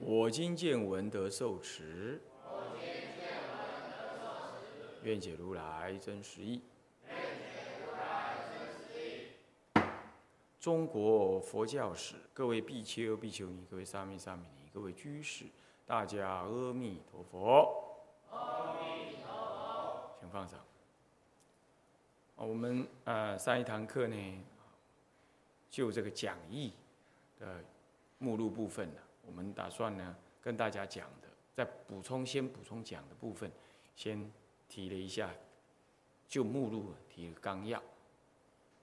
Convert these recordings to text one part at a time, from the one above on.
我今见闻得受持。我今见闻得受持愿解如来真实义。中国佛教史，各位比丘、比丘尼，各位沙弥、沙弥尼，各位居士，大家阿弥陀佛。阿弥陀佛，请放上。我们呃上一堂课呢，就这个讲义的目录部分呢，我们打算呢跟大家讲的，再补充先补充讲的部分，先提了一下，就目录提了纲要，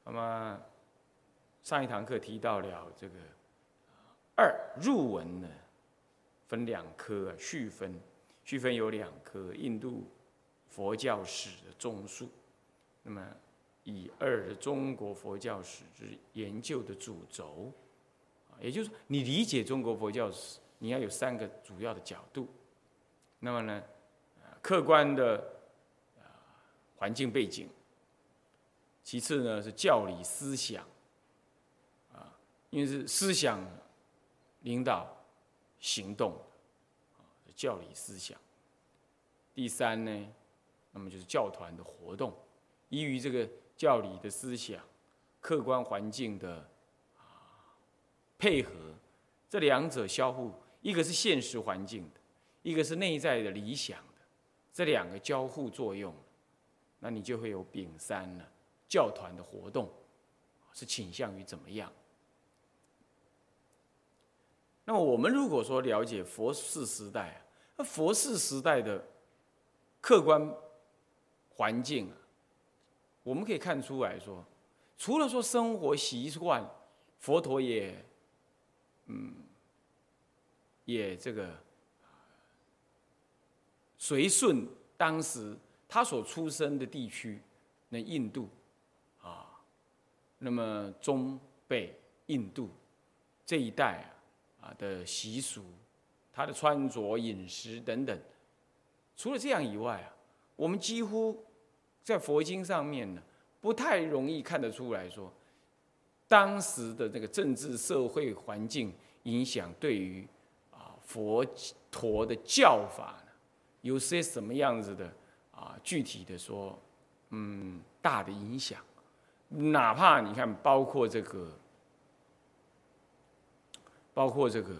那么。上一堂课提到了这个二入文呢，分两科啊，序分，序分有两科，印度佛教史的综述，那么以二的中国佛教史之研究的主轴，也就是说，你理解中国佛教史，你要有三个主要的角度，那么呢，客观的环境背景，其次呢是教理思想。啊因为是思想领导行动，教理思想。第三呢，那么就是教团的活动，依于这个教理的思想、客观环境的配合，这两者相互，一个是现实环境的，一个是内在的理想的，这两个交互作用，那你就会有丙三了。教团的活动是倾向于怎么样？那么我们如果说了解佛世时代啊，那佛世时代的客观环境啊，我们可以看出来说，除了说生活习惯，佛陀也，嗯，也这个随顺当时他所出生的地区，那印度啊，那么中北印度这一带啊。的习俗，他的穿着、饮食等等，除了这样以外啊，我们几乎在佛经上面呢，不太容易看得出来说，当时的这个政治社会环境影响对于啊佛陀的教法呢，有些什么样子的啊具体的说，嗯，大的影响，哪怕你看，包括这个。包括这个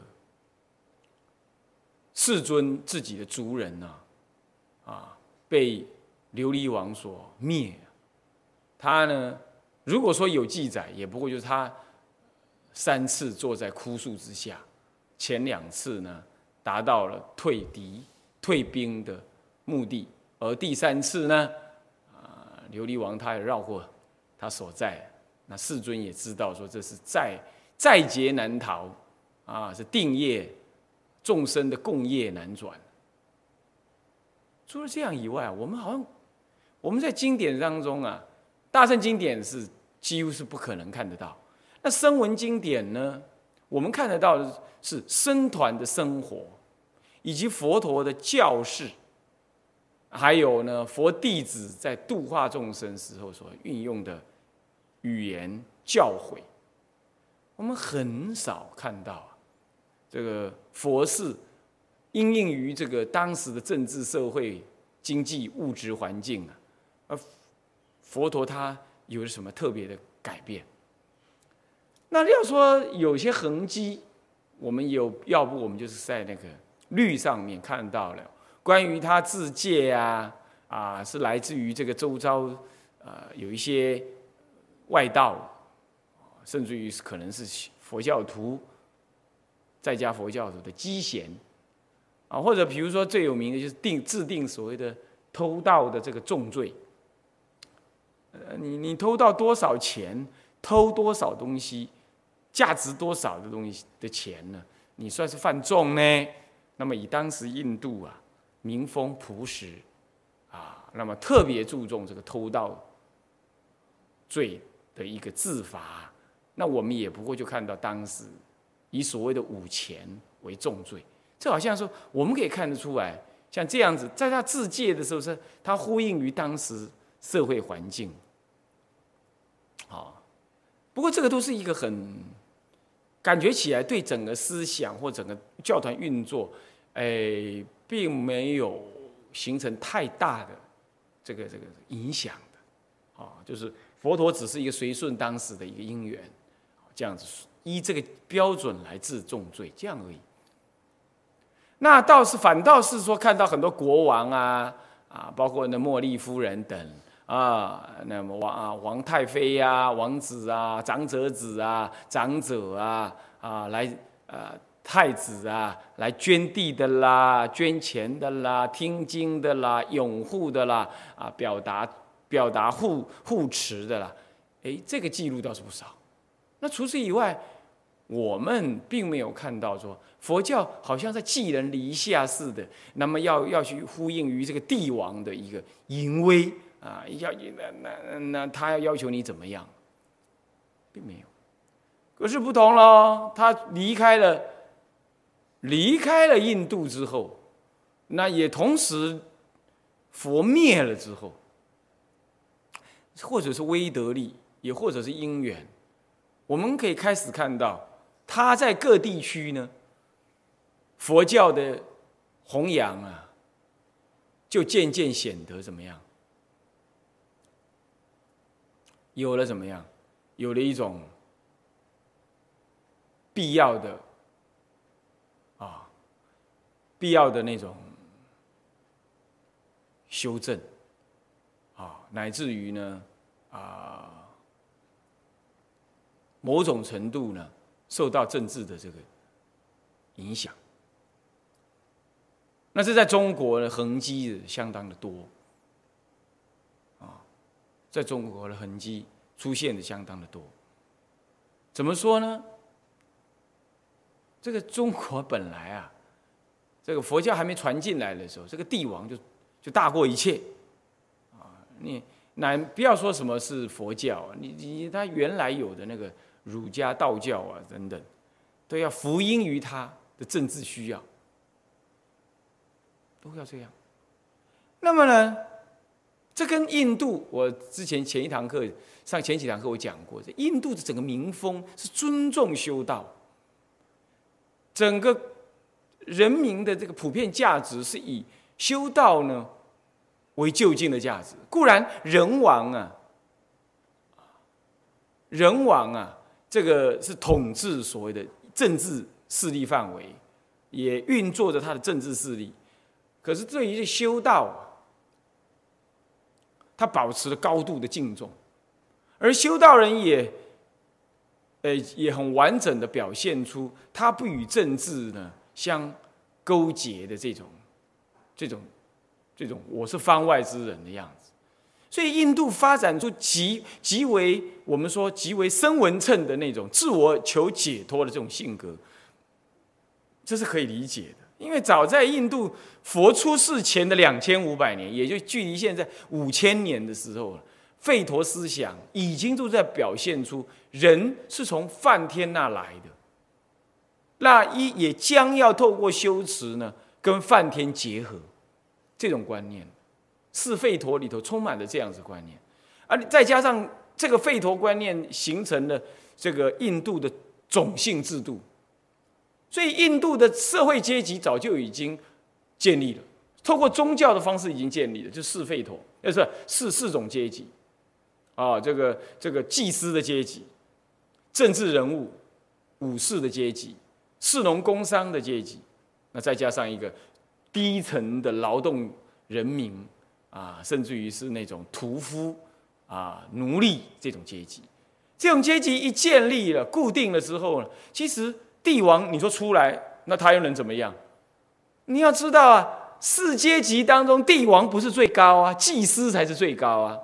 世尊自己的族人呐，啊，被琉璃王所灭。他呢，如果说有记载，也不过就是他三次坐在枯树之下，前两次呢达到了退敌、退兵的目的，而第三次呢，啊，琉璃王他也绕过他所在，那世尊也知道说这是在在劫难逃。啊，是定业众生的共业难转。除了这样以外，我们好像我们在经典当中啊，大圣经典是几乎是不可能看得到。那声闻经典呢，我们看得到的是僧团的生活，以及佛陀的教示，还有呢佛弟子在度化众生时候所运用的语言教诲，我们很少看到啊。这个佛事因应于这个当时的政治、社会、经济、物质环境啊，而佛陀他有了什么特别的改变？那要说有些痕迹，我们有，要不我们就是在那个律上面看到了关于他自戒啊，啊，是来自于这个周遭，呃，有一些外道，甚至于是可能是佛教徒。在家佛教徒的机嫌啊，或者比如说最有名的就是定制定所谓的偷盗的这个重罪。你你偷到多少钱，偷多少东西，价值多少的东西的钱呢？你算是犯重呢？那么以当时印度啊民风朴实啊，那么特别注重这个偷盗罪的一个自罚，那我们也不过就看到当时以所谓的五钱为重罪，这好像说我们可以看得出来，像这样子，在他自戒的时候是，他呼应于当时社会环境。不过这个都是一个很感觉起来对整个思想或整个教团运作，哎，并没有形成太大的这个这个影响的。啊，就是佛陀只是一个随顺当时的一个因缘，这样子依这个标准来治重罪，这样而已。那倒是反倒是说看到很多国王啊啊，包括那茉莉夫人等。啊，那么王啊，王太妃呀，王子啊，长者子啊，长者啊，啊，来啊，太子啊，来捐地的啦，捐钱的啦，听经的啦，拥护的啦，啊，表达表达护护持的啦，哎，这个记录倒是不少。那除此以外，我们并没有看到说佛教好像在寄人篱下似的，那么要要去呼应于这个帝王的一个淫威。啊，要那那那他要要求你怎么样，并没有。可是不同了，他离开了，离开了印度之后，那也同时佛灭了之后，或者是威德力，也或者是因缘，我们可以开始看到他在各地区呢，佛教的弘扬啊，就渐渐显得怎么样？有了怎么样？有了一种必要的啊，必要的那种修正啊，乃至于呢啊，某种程度呢，受到政治的这个影响。那是在中国的痕迹相当的多。在中国的痕迹出现的相当的多，怎么说呢？这个中国本来啊，这个佛教还没传进来的时候，这个帝王就就大过一切啊！你乃不要说什么是佛教，你你他原来有的那个儒家、道教啊等等，都要福音于他的政治需要，都要这样。那么呢？这跟印度，我之前前一堂课上前几堂课我讲过，印度的整个民风是尊重修道，整个人民的这个普遍价值是以修道呢为就近的价值。固然人王啊，人王啊，这个是统治所谓的政治势力范围，也运作着他的政治势力。可是对于修道，他保持了高度的敬重，而修道人也，呃，也很完整的表现出他不与政治呢相勾结的这种、这种、这种我是方外之人的样子。所以，印度发展出极极为我们说极为深文称的那种自我求解脱的这种性格，这是可以理解的。因为早在印度佛出世前的两千五百年，也就距离现在五千年的时候了，吠陀思想已经都在表现出人是从梵天那来的，那一也将要透过修持呢，跟梵天结合，这种观念，是吠陀里头充满了这样子观念，而再加上这个吠陀观念形成了这个印度的种姓制度。所以，印度的社会阶级早就已经建立了，透过宗教的方式已经建立了，就四吠陀，呃，是四四种阶级，啊，这个这个祭司的阶级，政治人物、武士的阶级、士农工商的阶级，那再加上一个低层的劳动人民啊，甚至于是那种屠夫啊、奴隶这种阶级，这种阶级一建立了、固定了之后呢，其实。帝王，你说出来，那他又能怎么样？你要知道啊，四阶级当中，帝王不是最高啊，祭司才是最高啊，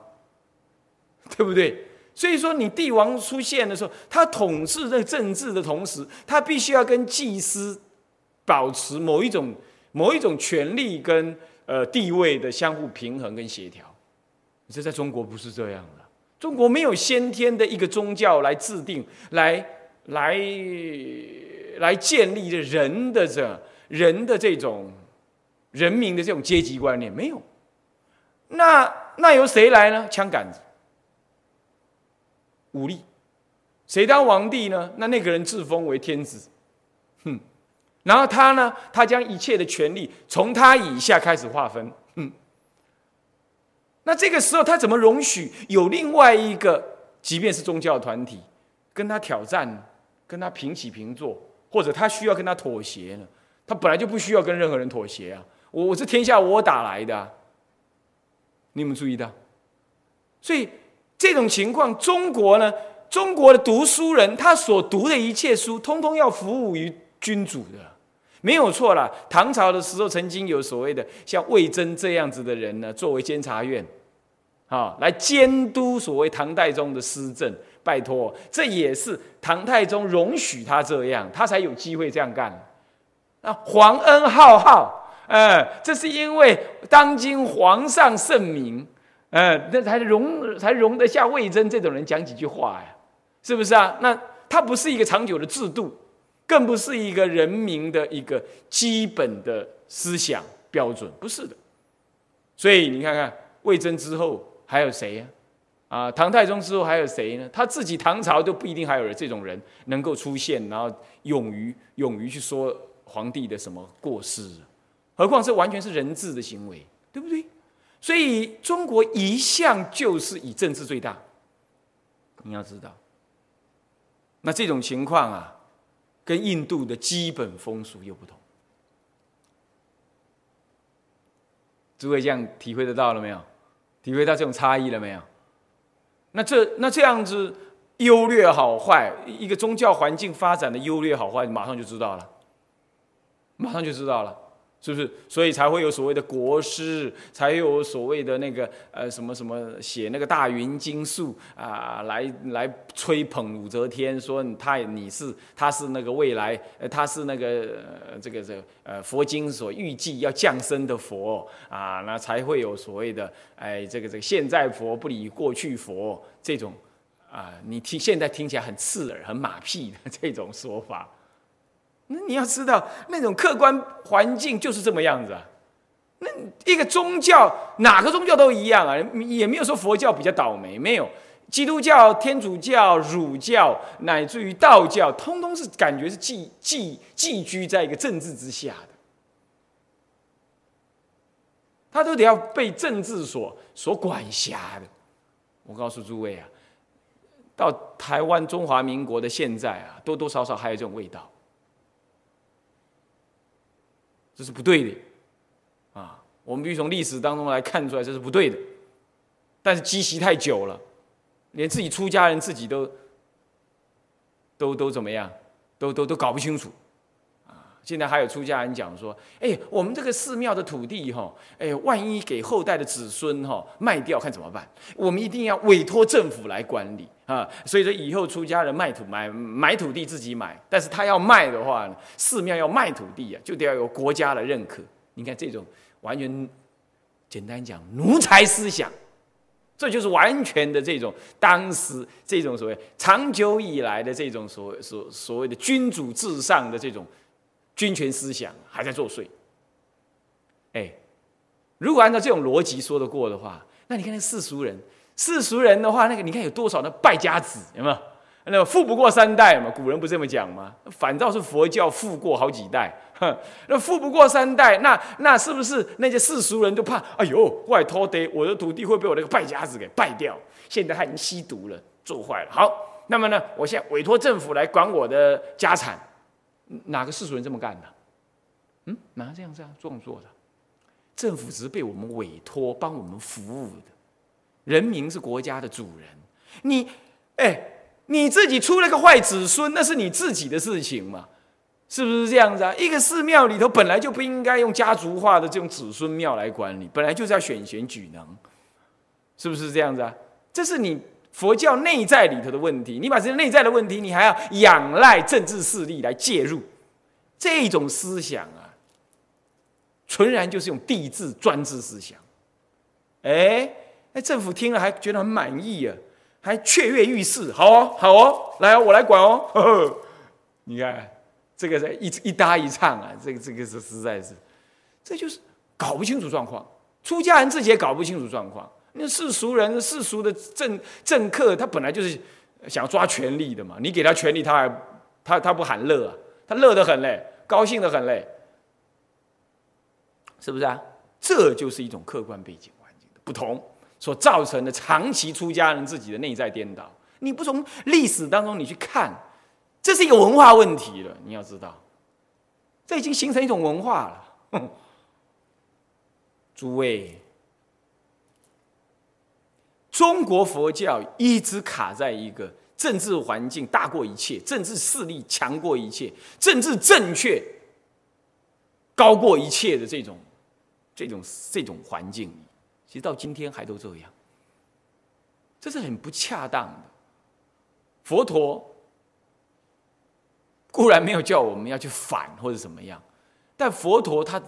对不对？所以说，你帝王出现的时候，他统治这政治的同时，他必须要跟祭司保持某一种某一种权力跟呃地位的相互平衡跟协调。这在中国不是这样的，中国没有先天的一个宗教来制定、来来来建立的人的这人的这种。人民的这种阶级观念没有，那那由谁来呢？枪杆子、武力，谁当皇帝呢？那那个人自封为天子，哼，然后他呢，他将一切的权力从他以下开始划分，哼，那这个时候他怎么容许？有另外一个，即便是宗教团体，跟他挑战，跟他平起平坐，或者他需要跟他妥协呢？他本来就不需要跟任何人妥协啊。我我是天下我打来的，你有没有注意到？所以这种情况，中国呢，中国的读书人他所读的一切书，通通要服务于君主的，没有错了。唐朝的时候，曾经有所谓的像魏征这样子的人呢，作为监察院，啊，来监督所谓唐太宗的施政。拜托，这也是唐太宗容许他这样，他才有机会这样干。啊，皇恩浩浩。呃，这是因为当今皇上圣明，呃，那才容才容得下魏征这种人讲几句话呀，是不是啊？那他不是一个长久的制度，更不是一个人民的一个基本的思想标准，不是的。所以你看看魏征之后还有谁呀？啊，唐太宗之后还有谁呢？他自己唐朝都不一定还有这种人能够出现，然后勇于勇于去说皇帝的什么过失。何况这完全是人治的行为，对不对？所以中国一向就是以政治最大。你要知道，那这种情况啊，跟印度的基本风俗又不同。诸位这样体会得到了没有？体会到这种差异了没有？那这那这样子优劣好坏，一个宗教环境发展的优劣好坏，马上就知道了，马上就知道了。是不是？所以才会有所谓的国师，才有所谓的那个呃什么什么写那个大云经术啊，来来吹捧武则天，说他你是他是那个未来呃他是那个这个这个呃佛经所预计要降生的佛啊，那才会有所谓的哎这个这个现在佛不理过去佛这种啊，你听现在听起来很刺耳、很马屁的这种说法。那你要知道，那种客观环境就是这么样子啊。那一个宗教，哪个宗教都一样啊，也没有说佛教比较倒霉，没有。基督教、天主教、儒教，乃至于道教，通通是感觉是寄寄寄居在一个政治之下的，他都得要被政治所所管辖的。我告诉诸位啊，到台湾中华民国的现在啊，多多少少还有这种味道。这是不对的，啊，我们必须从历史当中来看出来这是不对的。但是积习太久了，连自己出家人自己都都都怎么样，都都都搞不清楚。现在还有出家人讲说：“哎，我们这个寺庙的土地哈，哎，万一给后代的子孙哈卖掉，看怎么办？我们一定要委托政府来管理啊！所以说以后出家人卖土买买土地自己买，但是他要卖的话，寺庙要卖土地啊，就得要有国家的认可。你看这种完全简单讲奴才思想，这就是完全的这种当时这种所谓长久以来的这种所所所谓的君主至上的这种。”军权思想还在作祟，哎，如果按照这种逻辑说得过的话，那你看那世俗人，世俗人的话，那个你看有多少的败家子，有没有？那富不过三代嘛，古人不这么讲吗？反倒是佛教富过好几代，哼，那富不过三代，那那是不是那些世俗人都怕？哎呦，外托的，我的土地会被我那个败家子给败掉。现在他已经吸毒了，做坏了。好，那么呢，我现在委托政府来管我的家产。哪个世俗人这么干的？嗯，哪这样这样这样做的？政府只是被我们委托帮我们服务的，人民是国家的主人。你，哎，你自己出了个坏子孙，那是你自己的事情嘛？是不是这样子啊？一个寺庙里头本来就不应该用家族化的这种子孙庙来管理，本来就是要选贤举能，是不是这样子啊？这是你佛教内在里头的问题。你把这些内在的问题，你还要仰赖政治势力来介入，这种思想啊，纯然就是用帝制专制思想。哎，那政府听了还觉得很满意啊，还雀跃欲试。好哦，好哦，来，我来管哦。呵 呵你看。这个是一一搭一唱啊，这个这个是实在是，这就是搞不清楚状况。出家人自己也搞不清楚状况。那世俗人、世俗的政政客，他本来就是想抓权力的嘛。你给他权力，他还他他不喊乐啊？他乐得很嘞，高兴的很嘞，是不是啊？这就是一种客观背景环境的不同所造成的长期出家人自己的内在颠倒。你不从历史当中你去看。这是一个文化问题了，你要知道，这已经形成一种文化了。诸位，中国佛教一直卡在一个政治环境大过一切、政治势力强过一切、政治正确高过一切的这种、这种、这种环境里，其实到今天还都这样，这是很不恰当的。佛陀。固然没有叫我们要去反或者怎么样，但佛陀他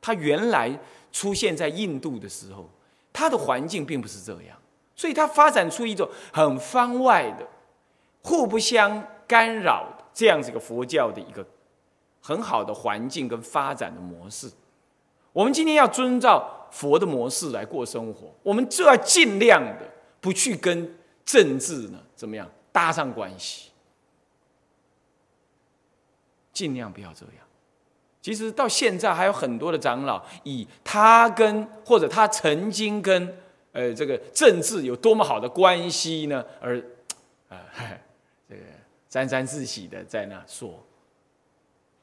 他原来出现在印度的时候，他的环境并不是这样，所以他发展出一种很方外的、互不相干扰的这样子一个佛教的一个很好的环境跟发展的模式。我们今天要遵照佛的模式来过生活，我们就要尽量的不去跟政治呢怎么样搭上关系。尽量不要这样。其实到现在还有很多的长老，以他跟或者他曾经跟呃这个政治有多么好的关系呢，而啊 这个沾沾自喜的在那说。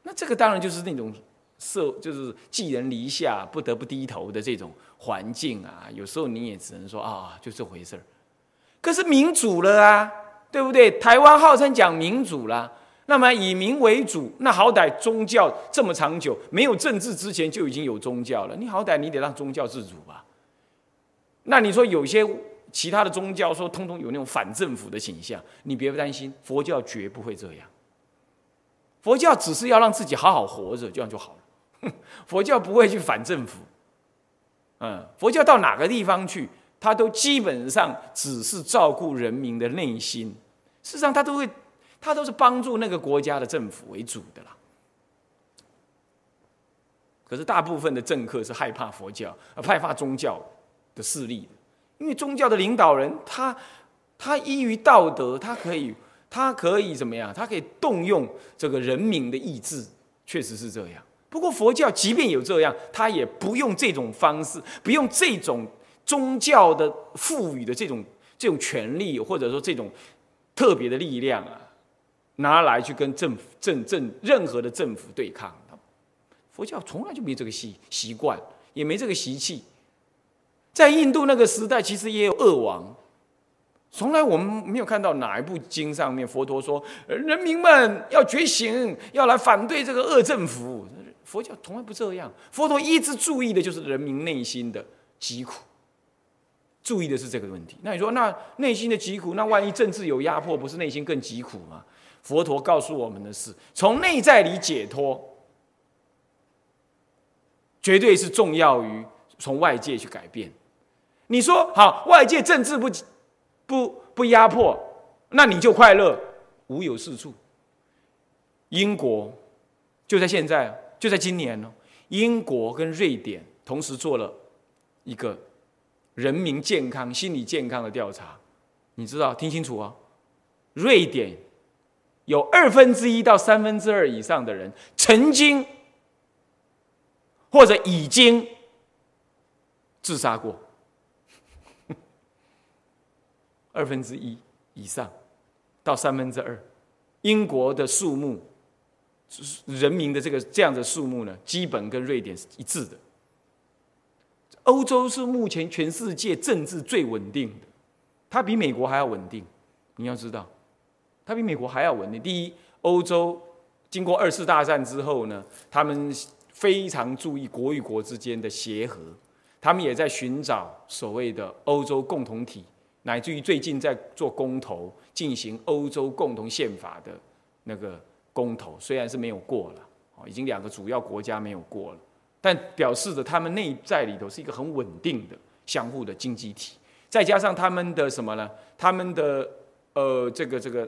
那这个当然就是那种社，就是寄人篱下、不得不低头的这种环境啊。有时候你也只能说啊，就这回事儿。可是民主了啊，对不对？台湾号称讲民主了。那么以民为主，那好歹宗教这么长久，没有政治之前就已经有宗教了。你好歹你得让宗教自主吧。那你说有些其他的宗教说通通有那种反政府的倾向，你别担心，佛教绝不会这样。佛教只是要让自己好好活着，这样就好了。佛教不会去反政府。嗯，佛教到哪个地方去，他都基本上只是照顾人民的内心。事实上，他都会。他都是帮助那个国家的政府为主的啦。可是大部分的政客是害怕佛教，害怕宗教的势力，因为宗教的领导人他他依于道德，他可以他可以怎么样？他可以动用这个人民的意志，确实是这样。不过佛教即便有这样，他也不用这种方式，不用这种宗教的赋予的这种这种权利，或者说这种特别的力量啊。拿来去跟政府、政政任何的政府对抗，佛教从来就没这个习习惯，也没这个习气。在印度那个时代，其实也有恶王，从来我们没有看到哪一部经上面佛陀说人民们要觉醒，要来反对这个恶政府。佛教从来不这样，佛陀一直注意的就是人民内心的疾苦，注意的是这个问题。那你说，那内心的疾苦，那万一政治有压迫，不是内心更疾苦吗？佛陀告诉我们的是，从内在里解脱，绝对是重要于从外界去改变。你说好，外界政治不不不压迫，那你就快乐，无有是处。英国就在现在，就在今年呢，英国跟瑞典同时做了一个人民健康、心理健康的调查，你知道？听清楚啊，瑞典。有二分之一到三分之二以上的人曾经或者已经自杀过，二分之一以上到三分之二，英国的数目，人民的这个这样的数目呢，基本跟瑞典是一致的。欧洲是目前全世界政治最稳定的，它比美国还要稳定，你要知道。它比美国还要稳定。第一，欧洲经过二次大战之后呢，他们非常注意国与国之间的协和，他们也在寻找所谓的欧洲共同体，乃至于最近在做公投，进行欧洲共同宪法的那个公投，虽然是没有过了，哦，已经两个主要国家没有过了，但表示着他们内在里头是一个很稳定的相互的经济体，再加上他们的什么呢？他们的呃，这个这个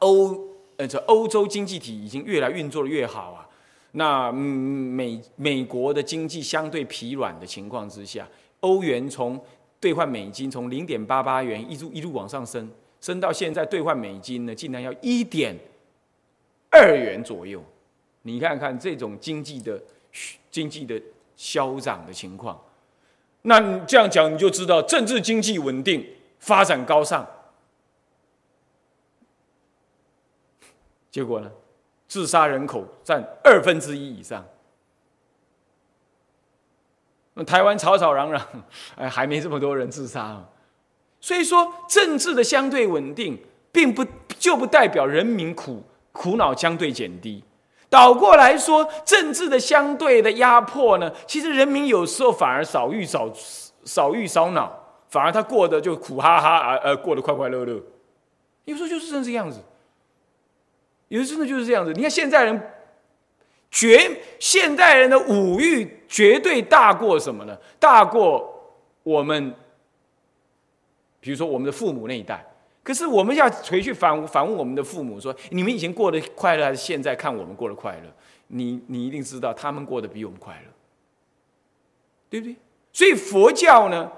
欧呃，这欧洲经济体已经越来运作的越好啊。那美美国的经济相对疲软的情况之下，欧元从兑换美金从零点八八元一路一路往上升，升到现在兑换美金呢，竟然要一点二元左右。你看看这种经济的经济的消长的情况，那你这样讲你就知道政治经济稳定。发展高尚，结果呢？自杀人口占二分之一以上。那台湾吵吵嚷嚷，哎，还没这么多人自杀。所以说，政治的相对稳定，并不就不代表人民苦苦恼相对减低。倒过来说，政治的相对的压迫呢，其实人民有时候反而少遇少少遇少恼。反而他过得就苦哈哈，啊呃过得快快乐乐，有时候就是真这样子，有时真的就是这样子。你看现在人，绝现代人的五欲绝对大过什么呢？大过我们，比如说我们的父母那一代。可是我们要回去反反问我们的父母说：你们以前过得快乐，还是现在看我们过得快乐？你你一定知道，他们过得比我们快乐，对不对？所以佛教呢？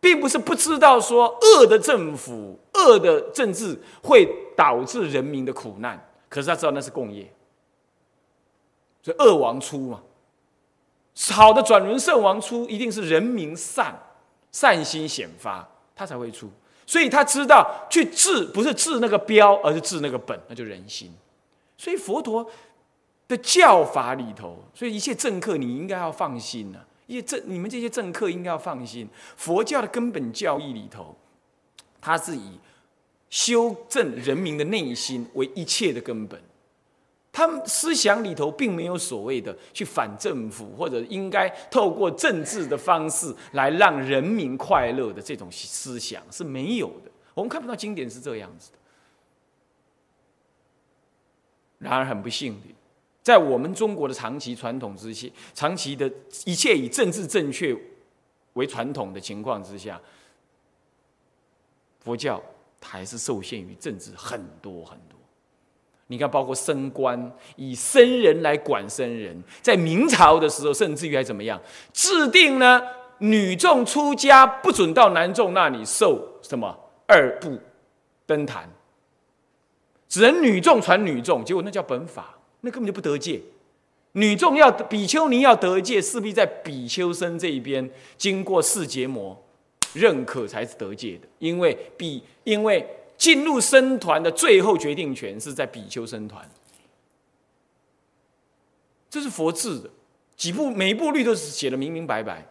并不是不知道说恶的政府、恶的政治会导致人民的苦难，可是他知道那是共业，所以恶王出嘛，好的转轮圣王出，一定是人民善、善心显发，他才会出。所以他知道去治不是治那个标，而是治那个本，那就人心。所以佛陀的教法里头，所以一切政客你应该要放心呐。一些政，你们这些政客应该要放心。佛教的根本教义里头，它是以修正人民的内心为一切的根本。他们思想里头并没有所谓的去反政府，或者应该透过政治的方式来让人民快乐的这种思想是没有的。我们看不到经典是这样子的。然而很不幸的。在我们中国的长期传统之下，长期的一切以政治正确为传统的情况之下，佛教还是受限于政治很多很多。你看，包括升官，以僧人来管僧人，在明朝的时候，甚至于还怎么样，制定呢？女众出家不准到男众那里受什么二部登坛，只能女众传女众，结果那叫本法。那根本就不得戒，女众要比丘尼要得戒，势必在比丘僧这一边经过四结魔认可才是得戒的。因为比因为进入僧团的最后决定权是在比丘僧团，这是佛制的，几部每一部律都是写的明明白白，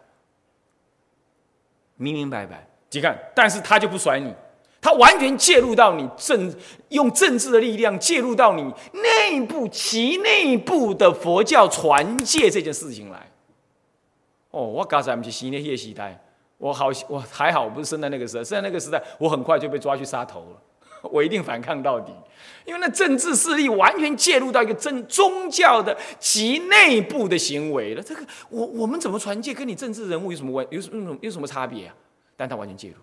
明明白白。你看，但是他就不甩你。他完全介入到你政，用政治的力量介入到你内部其内部的佛教传戒这件事情来。哦，我刚才不是新的叶时代，我好我还好，不是生在那个时代，生在那个时代，我很快就被抓去杀头了。我一定反抗到底，因为那政治势力完全介入到一个真宗教的其内部的行为了。这个我我们怎么传戒，跟你政治人物有什么关有什么有什么差别啊？但他完全介入。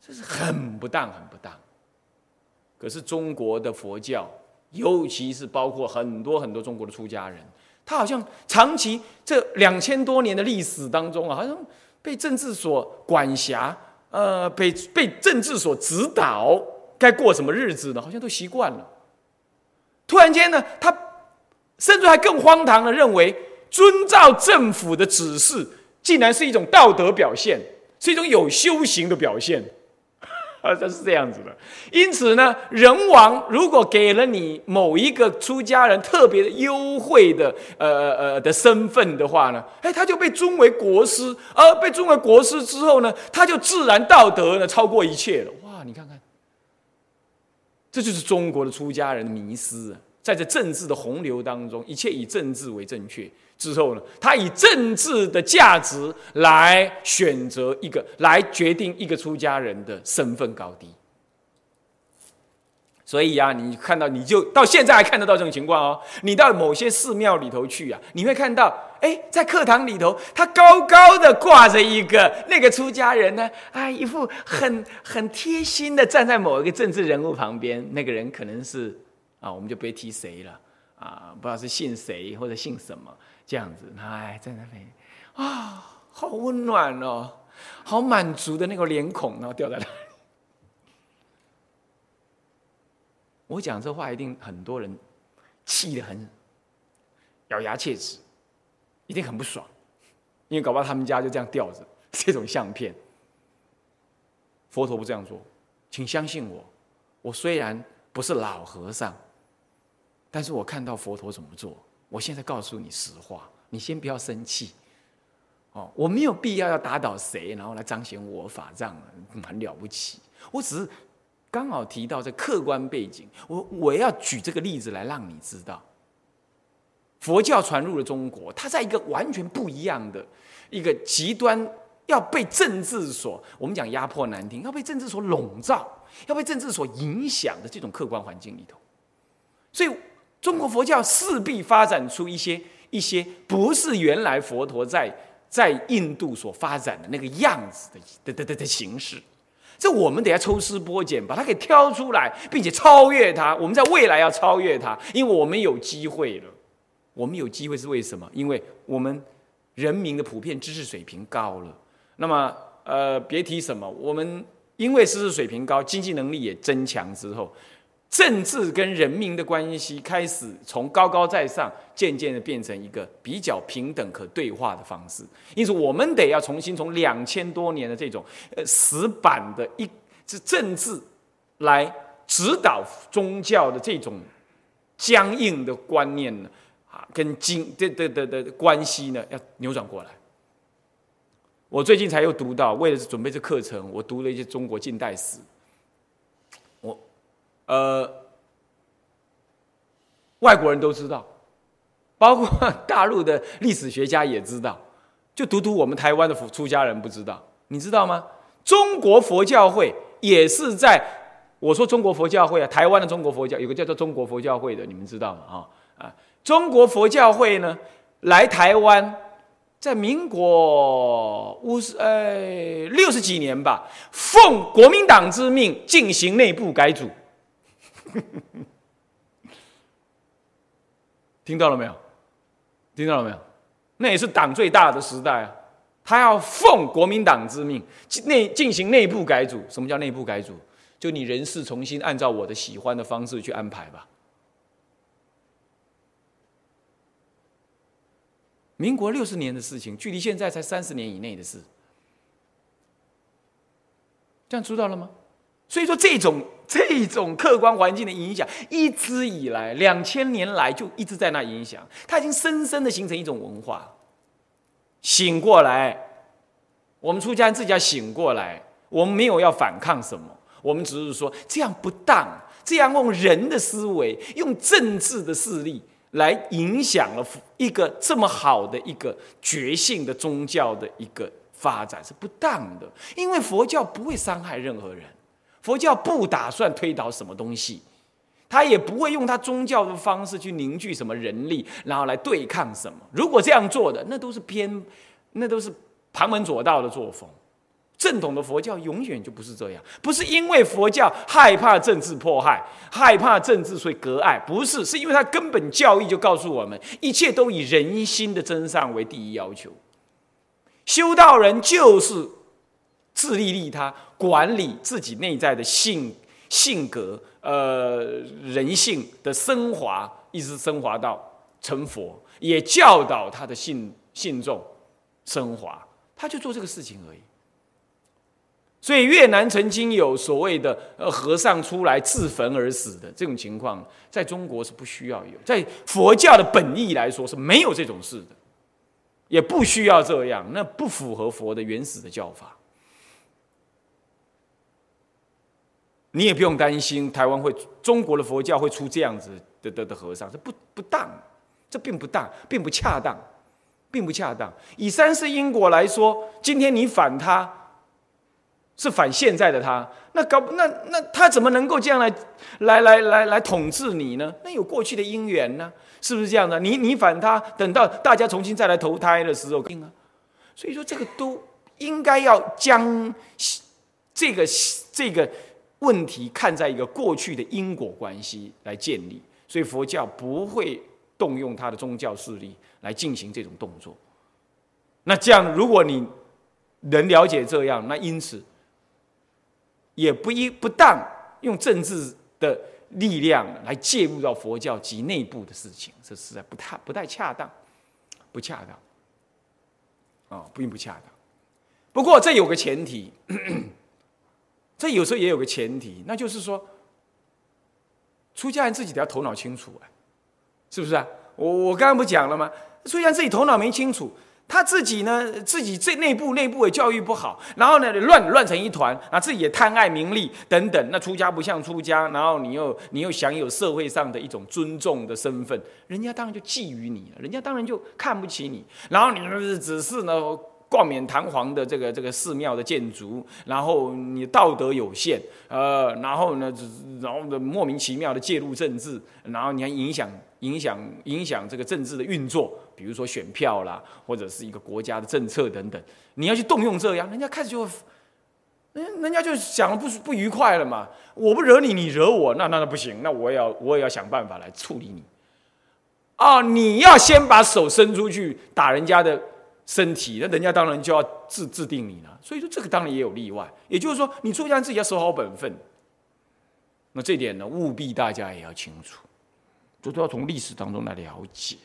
这是很不当，很不当。可是中国的佛教，尤其是包括很多很多中国的出家人，他好像长期这两千多年的历史当中啊，好像被政治所管辖，呃，被被政治所指导，该过什么日子呢？好像都习惯了。突然间呢，他甚至还更荒唐的认为，遵照政府的指示，竟然是一种道德表现，是一种有修行的表现。啊，这是这样子的。因此呢，人王如果给了你某一个出家人特别的优惠的呃呃呃的身份的话呢，哎，他就被尊为国师，而被尊为国师之后呢，他就自然道德呢超过一切了。哇，你看看，这就是中国的出家人迷失啊！在这政治的洪流当中，一切以政治为正确之后呢，他以政治的价值来选择一个，来决定一个出家人的身份高低。所以啊，你看到你就到现在还看得到这种情况哦。你到某些寺庙里头去啊，你会看到，哎，在课堂里头，他高高的挂着一个那个出家人呢，啊，一副很很贴心的站在某一个政治人物旁边。那个人可能是啊，我们就别提谁了啊，不知道是姓谁或者姓什么这样子。哎，在那边啊，好温暖哦，好满足的那个脸孔，然后掉在那里。我讲这话一定很多人气得很，咬牙切齿，一定很不爽，因为搞不好他们家就这样吊着 这种相片。佛陀不这样做，请相信我，我虽然不是老和尚，但是我看到佛陀怎么做，我现在告诉你实话，你先不要生气。哦，我没有必要要打倒谁，然后来彰显我法藏很了不起，我只是。刚好提到这客观背景，我我要举这个例子来让你知道，佛教传入了中国，它在一个完全不一样的一个极端，要被政治所我们讲压迫难听，要被政治所笼罩，要被政治所影响的这种客观环境里头，所以中国佛教势必发展出一些一些不是原来佛陀在在印度所发展的那个样子的的的的形式。这我们得要抽丝剥茧，把它给挑出来，并且超越它。我们在未来要超越它，因为我们有机会了。我们有机会是为什么？因为我们人民的普遍知识水平高了。那么，呃，别提什么，我们因为知识水平高，经济能力也增强之后。政治跟人民的关系开始从高高在上，渐渐的变成一个比较平等可对话的方式。因此，我们得要重新从两千多年的这种呃死板的一这政治来指导宗教的这种僵硬的观念呢，啊，跟经这的的的关系呢，要扭转过来。我最近才又读到，为了准备这课程，我读了一些中国近代史。呃，外国人都知道，包括大陆的历史学家也知道，就独独我们台湾的出家人不知道，你知道吗？中国佛教会也是在我说中国佛教会啊，台湾的中国佛教有个叫做中国佛教会的，你们知道吗？啊啊，中国佛教会呢来台湾，在民国五十呃六十几年吧，奉国民党之命进行内部改组。听到了没有？听到了没有？那也是党最大的时代啊！他要奉国民党之命内进行内部改组。什么叫内部改组？就你人事重新按照我的喜欢的方式去安排吧。民国六十年的事情，距离现在才三十年以内的事，这样知道了吗？所以说，这种这种客观环境的影响，一直以来两千年来就一直在那影响，它已经深深的形成一种文化。醒过来，我们出家人自己要醒过来，我们没有要反抗什么，我们只是说这样不当，这样用人的思维、用政治的势力来影响了一个这么好的一个觉性的宗教的一个发展是不当的，因为佛教不会伤害任何人。佛教不打算推倒什么东西，他也不会用他宗教的方式去凝聚什么人力，然后来对抗什么。如果这样做的，那都是偏，那都是旁门左道的作风。正统的佛教永远就不是这样，不是因为佛教害怕政治迫害，害怕政治所以隔爱，不是，是因为他根本教义就告诉我们，一切都以人心的真善为第一要求。修道人就是。自利利他，管理自己内在的性性格，呃，人性的升华，一直升华到成佛，也教导他的信信众升华，他就做这个事情而已。所以越南曾经有所谓的呃和尚出来自焚而死的这种情况，在中国是不需要有，在佛教的本意来说是没有这种事的，也不需要这样，那不符合佛的原始的教法。你也不用担心台湾会中国的佛教会出这样子的的的和尚，这不不当，这并不当，并不恰当，并不恰当。以三世因果来说，今天你反他，是反现在的他，那搞那那他怎么能够这样来来来来来统治你呢？那有过去的因缘呢，是不是这样的？你你反他，等到大家重新再来投胎的时候，定啊，所以说这个都应该要将这个这个。问题看在一个过去的因果关系来建立，所以佛教不会动用他的宗教势力来进行这种动作。那这样，如果你能了解这样，那因此也不一不当用政治的力量来介入到佛教及内部的事情，这实在不太不太恰当，不恰当啊，并不恰当。不过这有个前提。这有时候也有个前提，那就是说，出家人自己得要头脑清楚啊，是不是啊？我我刚刚不讲了吗？出家人自己头脑没清楚，他自己呢，自己这内部内部也教育不好，然后呢乱乱成一团啊，自己也贪爱名利等等。那出家不像出家，然后你又你又享有社会上的一种尊重的身份，人家当然就觊觎你了，人家当然就看不起你，然后你只是呢。冠冕堂皇的这个这个寺庙的建筑，然后你道德有限，呃，然后呢，然后的莫名其妙的介入政治，然后你还影响影响影响这个政治的运作，比如说选票啦，或者是一个国家的政策等等，你要去动用这样，人家开始就，人人家就想了不不愉快了嘛。我不惹你，你惹我，那那那不行，那我也要我也要想办法来处理你。啊，你要先把手伸出去打人家的。身体，那人家当然就要制制定你了。所以说，这个当然也有例外。也就是说，你出家人自己要守好本分。那这点呢，务必大家也要清楚，这都要从历史当中来了解。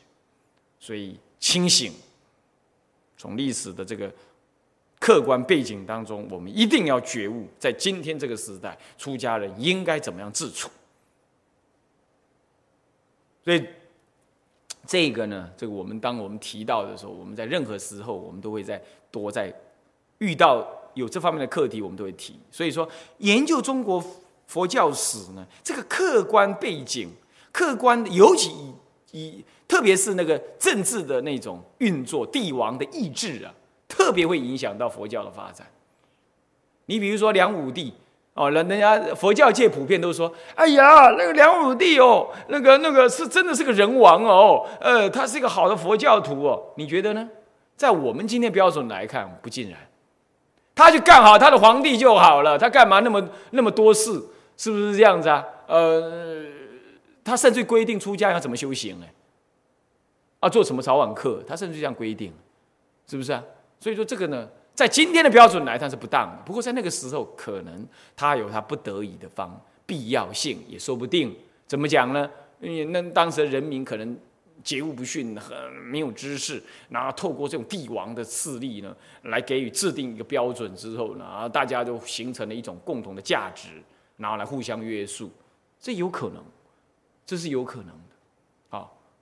所以，清醒，从历史的这个客观背景当中，我们一定要觉悟，在今天这个时代，出家人应该怎么样自处。所以。这个呢，这个我们当我们提到的时候，我们在任何时候，我们都会在多在遇到有这方面的课题，我们都会提。所以说，研究中国佛教史呢，这个客观背景、客观，尤其以以特别是那个政治的那种运作、帝王的意志啊，特别会影响到佛教的发展。你比如说梁武帝。哦，人人家佛教界普遍都说：“哎呀，那个梁武帝哦，那个那个是真的是个人王哦，呃，他是一个好的佛教徒哦。”你觉得呢？在我们今天标准来看，不尽然。他就干好他的皇帝就好了，他干嘛那么那么多事？是不是这样子啊？呃，他甚至规定出家要怎么修行哎，啊，做什么早晚课，他甚至这样规定，是不是啊？所以说这个呢。在今天的标准来看是不当的，不过在那个时候可能他有他不得已的方必要性也说不定。怎么讲呢？因为那当时的人民可能桀骜不驯，很没有知识，然后透过这种帝王的势力呢，来给予制定一个标准之后呢，然后大家就形成了一种共同的价值，然后来互相约束，这有可能，这是有可能。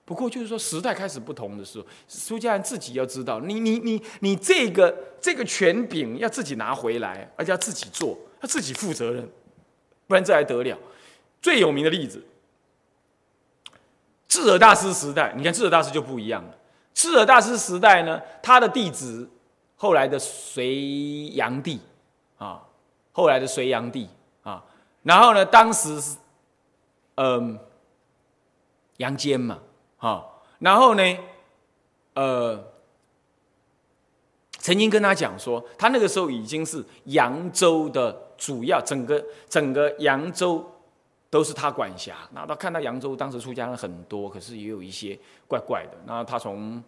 不过就是说，时代开始不同的时候，出家人自己要知道，你你你你这个这个权柄要自己拿回来，而且要自己做，要自己负责任，不然这还得了？最有名的例子，智尔大师时代，你看智尔大师就不一样了。智尔大师时代呢，他的弟子后来的隋炀帝啊，后来的隋炀帝啊，然后呢，当时是嗯杨坚嘛。好，然后呢，呃，曾经跟他讲说，他那个时候已经是扬州的主要，整个整个扬州都是他管辖。那他看到扬州当时出家人很多，可是也有一些怪怪的。然后他从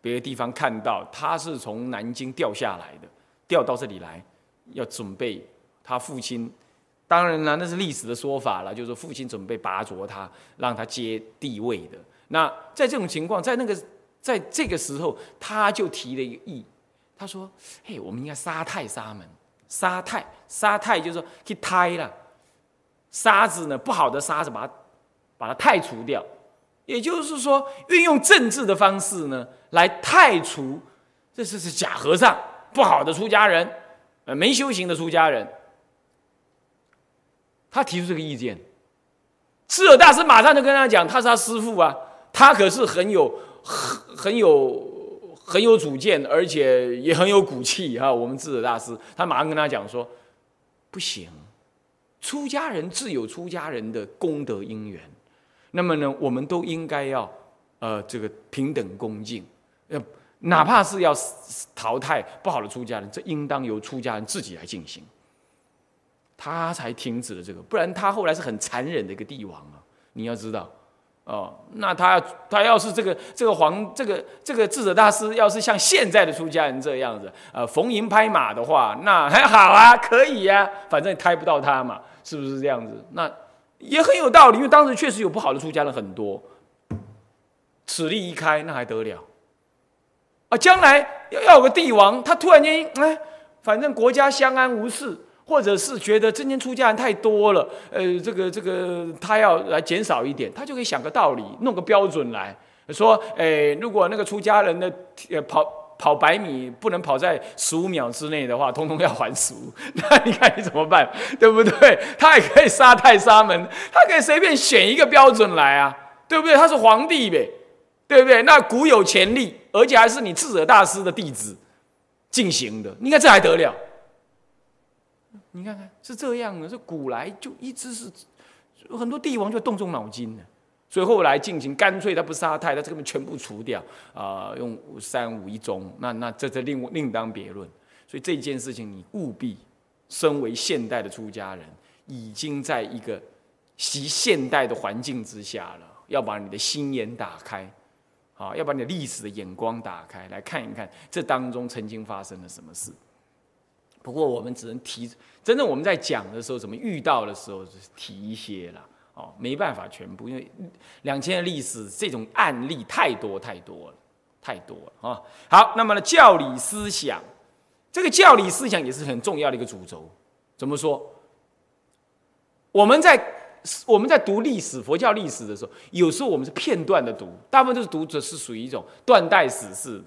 别的地方看到，他是从南京调下来的，调到这里来，要准备他父亲。当然了，那是历史的说法了，就是父亲准备拔擢他，让他接帝位的。那在这种情况，在那个，在这个时候，他就提了一个议，他说：“嘿，我们应该杀太沙门，杀太杀太，就是说去胎了，沙子呢，不好的沙子，把它把它太除掉，也就是说，运用政治的方式呢，来太除，这是是假和尚，不好的出家人，呃，没修行的出家人。他提出这个意见，智尔大师马上就跟他讲，他是他师父啊，他可是很有很很有很有主见，而且也很有骨气哈。我们智者大师，他马上跟他讲说，不行，出家人自有出家人的功德因缘，那么呢，我们都应该要呃这个平等恭敬，呃。哪怕是要淘汰不好的出家人，这应当由出家人自己来进行。他才停止了这个，不然他后来是很残忍的一个帝王啊！你要知道，哦，那他他要是这个这个皇这个这个智者大师，要是像现在的出家人这样子，呃，逢迎拍马的话，那还好啊，可以呀，反正开不到他嘛，是不是这样子？那也很有道理，因为当时确实有不好的出家人很多，此例一开，那还得了？啊，将来要要有个帝王，他突然间哎，反正国家相安无事，或者是觉得今天出家人太多了，呃，这个这个他要来减少一点，他就可以想个道理，弄个标准来说，哎，如果那个出家人的呃跑跑百米不能跑在十五秒之内的话，通通要还俗。那你看你怎么办，对不对？他也可以杀太杀门，他可以随便选一个标准来啊，对不对？他是皇帝呗。对不对？那古有潜力，而且还是你智者大师的弟子进行的，你看这还得了？你看看是这样的，这古来就一直是很多帝王就动动脑筋的，所以后来进行干脆他不杀太，他这个全部除掉啊，用三五一宗，那那这这另另当别论。所以这件事情你务必，身为现代的出家人，已经在一个习现代的环境之下了，要把你的心眼打开。啊，要把你历史的眼光打开，来看一看这当中曾经发生了什么事。不过我们只能提，真正我们在讲的时候，怎么遇到的时候，就是提一些了。哦，没办法全部，因为两千的历史这种案例太多太多了，太多了啊。好，那么呢，教理思想，这个教理思想也是很重要的一个主轴。怎么说？我们在。我们在读历史，佛教历史的时候，有时候我们是片段的读，大部分都是读者是属于一种断代史式的。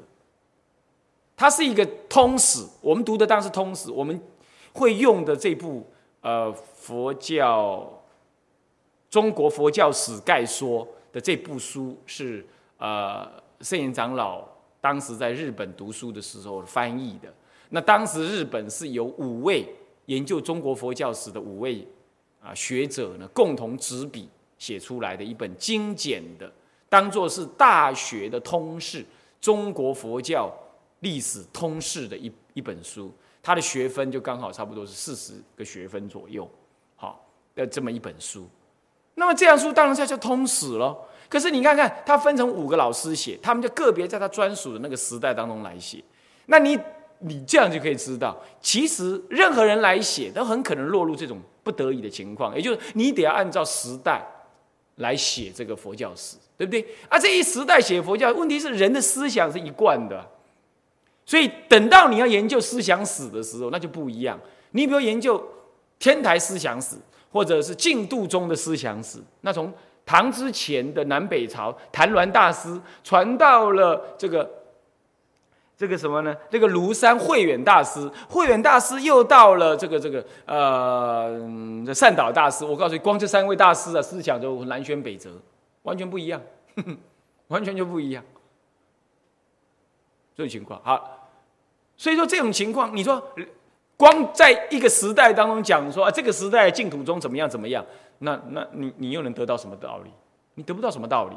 它是一个通史，我们读的当然是通史。我们会用的这部呃佛教中国佛教史概说的这部书，是呃圣严长老当时在日本读书的时候翻译的。那当时日本是有五位研究中国佛教史的五位。啊，学者呢共同执笔写出来的一本精简的，当做是大学的通识，中国佛教历史通识的一一本书，它的学分就刚好差不多是四十个学分左右，好，的这么一本书。那么这样书当然叫叫通史了。可是你看看，它分成五个老师写，他们就个别在他专属的那个时代当中来写。那你你这样就可以知道，其实任何人来写，都很可能落入这种。不得已的情况，也就是你得要按照时代来写这个佛教史，对不对？啊，这一时代写佛教，问题是人的思想是一贯的，所以等到你要研究思想史的时候，那就不一样。你比如研究天台思想史，或者是净度中的思想史，那从唐之前的南北朝谭鸾大师传到了这个。这个什么呢？这个庐山慧远大师，慧远大师又到了这个这个呃善导大师。我告诉你，光这三位大师的思想就南辕北辙，完全不一样，完全就不一样。这种情况好，所以说这种情况，你说光在一个时代当中讲说啊，这个时代净土中怎么样怎么样，那那你你又能得到什么道理？你得不到什么道理。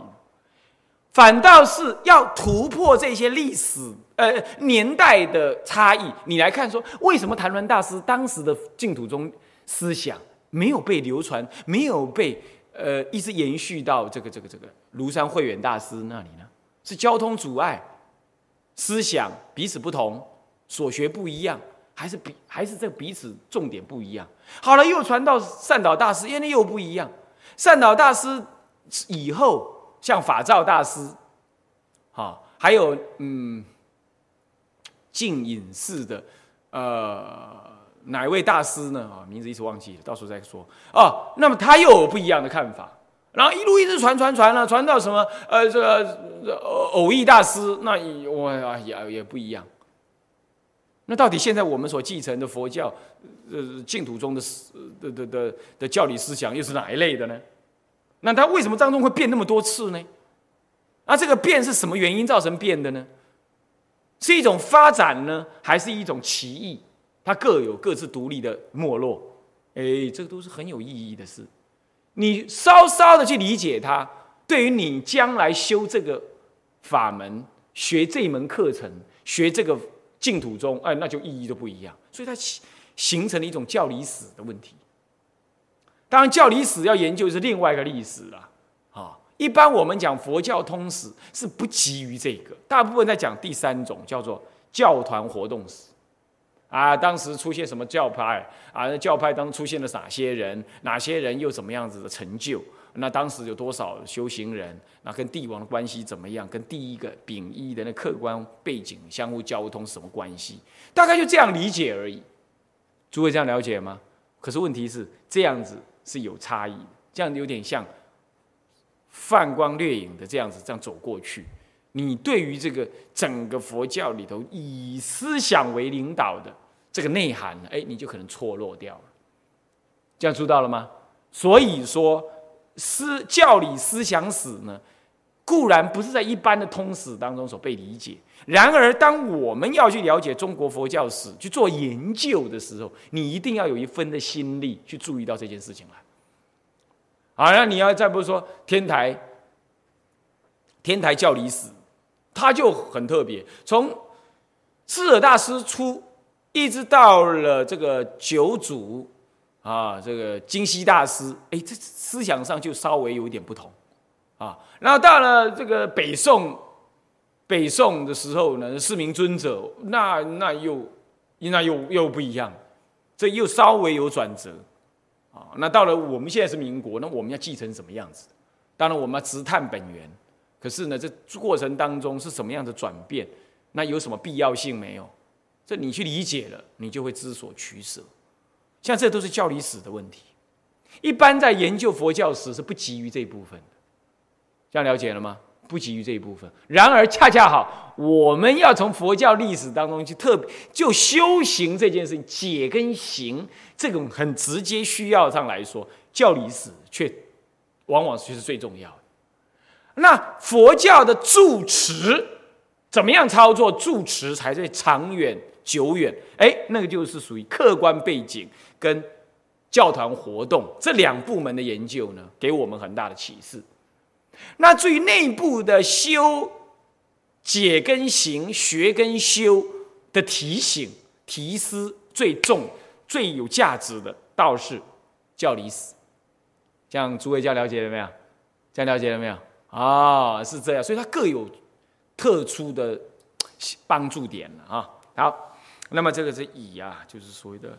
反倒是要突破这些历史呃年代的差异，你来看说，为什么谭鸾大师当时的净土宗思想没有被流传，没有被呃一直延续到这个这个这个庐山慧远大师那里呢？是交通阻碍，思想彼此不同，所学不一样，还是彼还是这彼此重点不一样？好了，又传到善导大师，因为又不一样。善导大师以后。像法照大师，哈，还有嗯，净隐寺的呃哪位大师呢？啊，名字一时忘记了，到时候再说。哦，那么他又有不一样的看法，然后一路一直传传传了，传到什么呃这个偶偶益大师，那我啊也也不一样。那到底现在我们所继承的佛教，呃，净土中的的的的的教理思想又是哪一类的呢？那它为什么当中会变那么多次呢？那这个变是什么原因造成变的呢？是一种发展呢，还是一种歧义？它各有各自独立的没落。哎，这个都是很有意义的事。你稍稍的去理解它，对于你将来修这个法门、学这门课程、学这个净土宗，哎，那就意义都不一样。所以它形成了一种教理史的问题。当然，教理史要研究是另外一个历史了。啊，一般我们讲佛教通史是不急于这个，大部分在讲第三种，叫做教团活动史。啊，当时出现什么教派啊？那教派当中出现了哪些人？哪些人又怎么样子的成就？那当时有多少修行人？那跟帝王的关系怎么样？跟第一个丙一的那客观背景相互交通什么关系？大概就这样理解而已。诸位这样了解吗？可是问题是这样子是有差异，这样有点像泛光掠影的这样子这样走过去。你对于这个整个佛教里头以思想为领导的这个内涵，哎，你就可能错落掉了。这样知道了吗？所以说，思教理思想史呢，固然不是在一般的通史当中所被理解。然而，当我们要去了解中国佛教史、去做研究的时候，你一定要有一分的心力去注意到这件事情来。好，那你要再不说天台，天台教理史。它就很特别，从智尔大师出，一直到了这个九祖啊，这个金西大师，哎，这思想上就稍微有一点不同啊。然后到了这个北宋，北宋的时候呢，四明尊者，那那又那又又不一样，这又稍微有转折啊。那到了我们现在是民国，那我们要继承什么样子？当然，我们要直探本源。可是呢，这过程当中是什么样的转变？那有什么必要性没有？这你去理解了，你就会知所取舍。像这都是教理史的问题。一般在研究佛教史是不急于这一部分的，这样了解了吗？不急于这一部分。然而恰恰好，我们要从佛教历史当中去特就修行这件事情解跟行这种很直接需要上来说，教理史却往往却是最重要的。那佛教的住持怎么样操作住持才最长远久远？哎，那个就是属于客观背景跟教团活动这两部门的研究呢，给我们很大的启示。那至于内部的修解跟行、学跟修的提醒提示最重、最有价值的，倒是教理史。这样诸位教了解了没有？这样了解了没有？啊，是这样，所以它各有特殊的帮助点了啊。好，那么这个是乙啊，就是所谓的，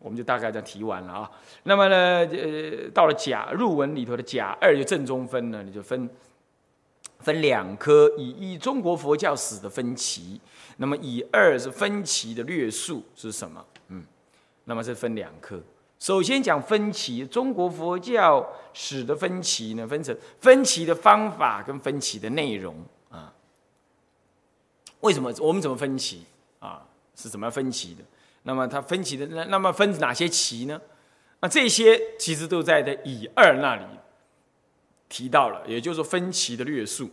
我们就大概这样提完了啊。那么呢，呃，到了甲入文里头的甲二就正中分呢，你就分分两科，以一中国佛教史的分歧，那么以二是分歧的略述是什么？嗯，那么是分两科。首先讲分歧，中国佛教史的分歧呢，分成分歧的方法跟分歧的内容啊。为什么我们怎么分歧啊？是怎么分歧的？那么它分歧的那那么分哪些歧呢？那这些其实都在的乙二那里提到了，也就是说分歧的略述。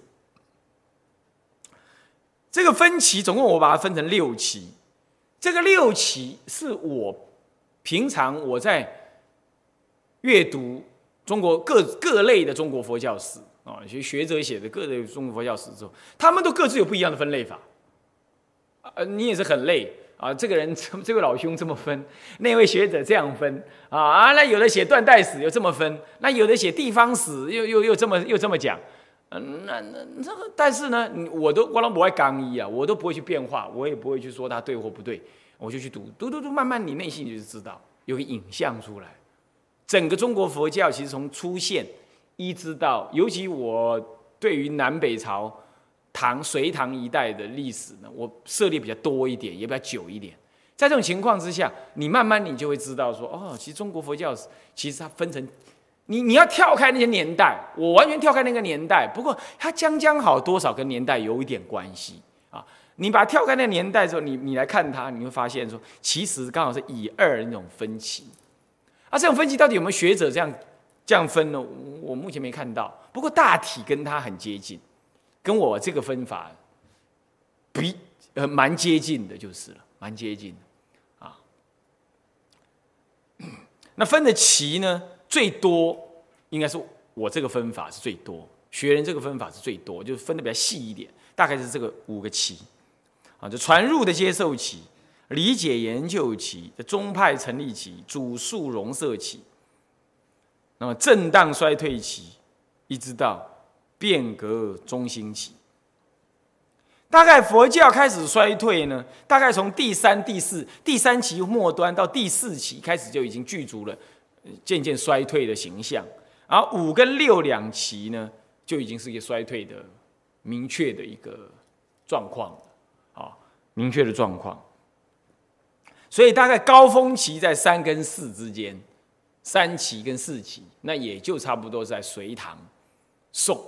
这个分歧总共我把它分成六期，这个六期是我。平常我在阅读中国各各类的中国佛教史啊，一些学者写的各类中国佛教史之后，他们都各自有不一样的分类法。呃，你也是很累啊，这个人 这位老兄这么分，那位学者这样分啊啊，那有的写断代史又这么分，那有的写地方史又又又这么又这么讲。嗯，那那这个，但是呢，我都我都不爱刚一啊，我都不会去变化，我也不会去说他对或不对。我就去读读读读，慢慢你内心就知道有个影像出来。整个中国佛教其实从出现一直到，尤其我对于南北朝唐隋唐一代的历史呢，我涉猎比较多一点，也比较久一点。在这种情况之下，你慢慢你就会知道说，哦，其实中国佛教其实它分成，你你要跳开那些年代，我完全跳开那个年代。不过它将将好多少跟年代有一点关系啊。你把它跳开那个年代之后，你你来看它，你会发现说，其实刚好是以二那种分歧。啊，这种分歧到底有没有学者这样这样分呢？我目前没看到。不过大体跟它很接近，跟我这个分法比呃蛮接近的，就是了，蛮接近的啊。那分的期呢，最多应该是我这个分法是最多，学人这个分法是最多，就是分的比较细一点，大概是这个五个期。啊，就传入的接受期、理解研究期、宗派成立期、主数容色期，那么震荡衰退期，一直到变革中心期。大概佛教开始衰退呢，大概从第三、第四、第三期末端到第四期开始就已经具足了渐渐衰退的形象，而五跟六两期呢，就已经是一个衰退的明确的一个状况。啊明确的状况，所以大概高峰期在三跟四之间，三期跟四期，那也就差不多在隋唐、宋、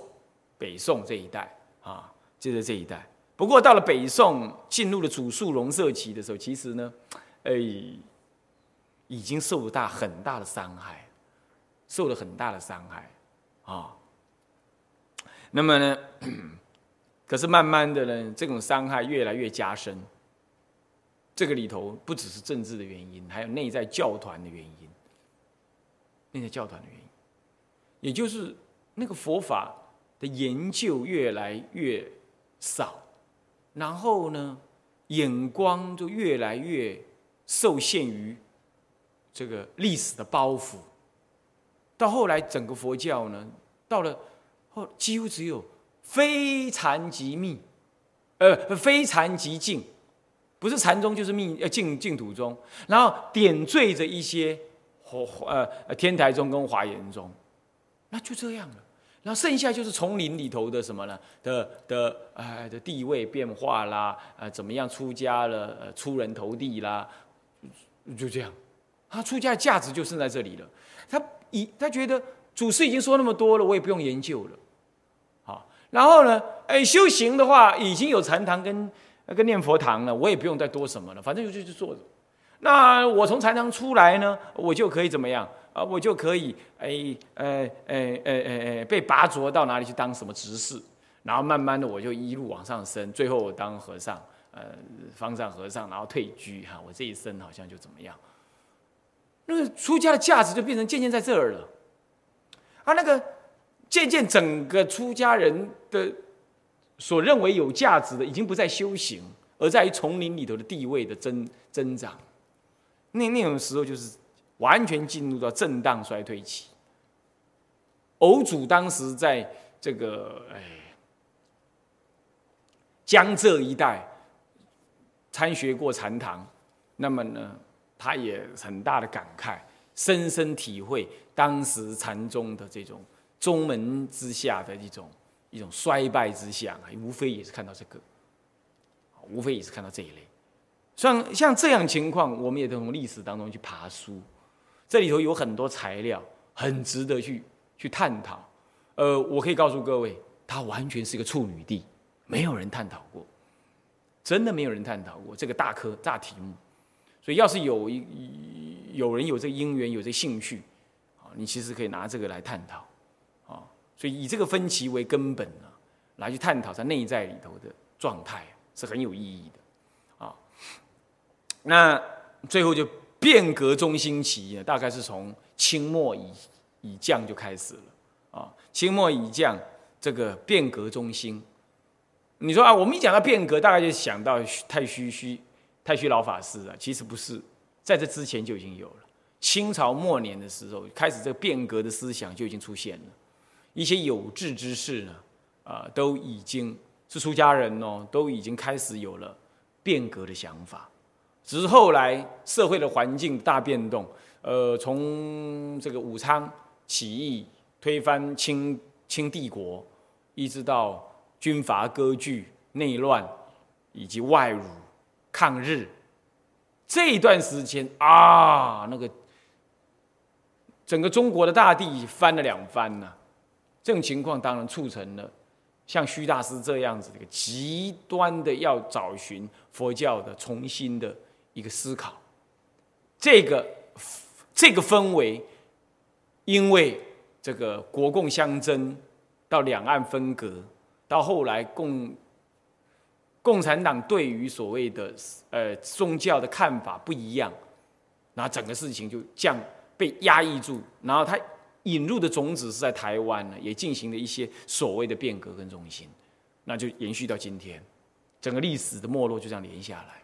北宋这一代啊，就在这一代。不过到了北宋，进入了主述容色期的时候，其实呢，哎，已经受了大很大的伤害，受了很大的伤害啊。那么呢？可是慢慢的呢，这种伤害越来越加深。这个里头不只是政治的原因，还有内在教团的原因。内在教团的原因，也就是那个佛法的研究越来越少，然后呢，眼光就越来越受限于这个历史的包袱。到后来，整个佛教呢，到了后几乎只有。非禅即密，呃，非禅即净，不是禅宗就是密，呃，净净土宗，然后点缀着一些华呃天台宗跟华严宗，那就这样了。然后剩下就是丛林里头的什么呢？的的哎的地位变化啦，呃，怎么样出家了？出人头地啦，就这样。他出家的价值就剩在这里了。他以他觉得祖师已经说那么多了，我也不用研究了。好然后呢？哎，修行的话，已经有禅堂跟跟念佛堂了，我也不用再多什么了，反正就就就坐着。那我从禅堂出来呢，我就可以怎么样啊？我就可以哎哎哎哎哎哎被拔擢到哪里去当什么执事，然后慢慢的我就一路往上升，最后我当和尚，呃，方丈和尚，然后退居哈，我这一生好像就怎么样？那个出家的价值就变成渐渐在这儿了，啊，那个。渐渐，整个出家人的所认为有价值的，已经不在修行，而在于丛林里头的地位的增增长。那那种时候，就是完全进入到震荡衰退期。偶主当时在这个哎江浙一带参学过禅堂，那么呢，他也很大的感慨，深深体会当时禅宗的这种。宗门之下的一种一种衰败之象，无非也是看到这个，无非也是看到这一类。像像这样情况，我们也都从历史当中去爬书，这里头有很多材料，很值得去去探讨。呃，我可以告诉各位，它完全是一个处女地，没有人探讨过，真的没有人探讨过这个大科大题目。所以，要是有一有人有这个因缘，有这兴趣，啊，你其实可以拿这个来探讨。啊所以以这个分歧为根本呢，来去探讨它内在里头的状态是很有意义的，啊，那最后就变革中心起呢，大概是从清末以以降就开始了，啊，清末以降这个变革中心，你说啊，我们一讲到变革，大概就想到太虚虚太虚老法师啊，其实不是，在这之前就已经有了，清朝末年的时候开始这个变革的思想就已经出现了。一些有志之士呢，啊，都已经是出家人哦，都已经开始有了变革的想法。只是后来社会的环境大变动，呃，从这个武昌起义推翻清清帝国，一直到军阀割据、内乱以及外辱、抗日这一段时间啊，那个整个中国的大地翻了两番呢。这种情况当然促成了像虚大师这样子，这个极端的要找寻佛教的重新的一个思考，这个这个氛围，因为这个国共相争，到两岸分隔，到后来共共产党对于所谓的呃宗教的看法不一样，然后整个事情就这样被压抑住，然后他。引入的种子是在台湾呢，也进行了一些所谓的变革跟中心，那就延续到今天，整个历史的没落就这样连下来。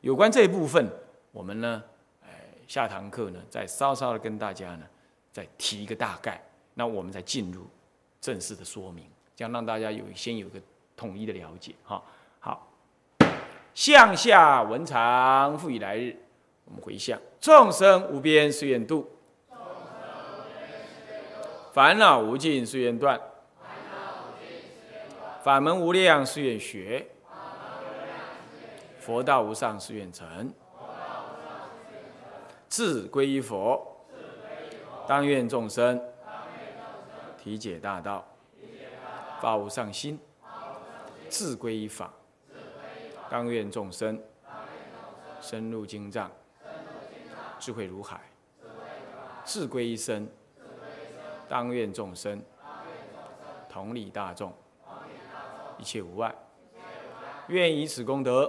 有关这一部分，我们呢，哎，下堂课呢，再稍稍的跟大家呢，再提一个大概，那我们再进入正式的说明，这样让大家有先有个统一的了解。哈，好，向下文长复以来日，我们回向。众生无边誓愿度。烦恼无尽，誓愿断；法门无量，誓愿学；佛道无上，誓愿成。自归依佛，当愿众生体解大道，发无上心；自归依法，当愿众生深入经藏，智慧如海；自归依生。当愿众生同理大众，一切无碍。愿以此功德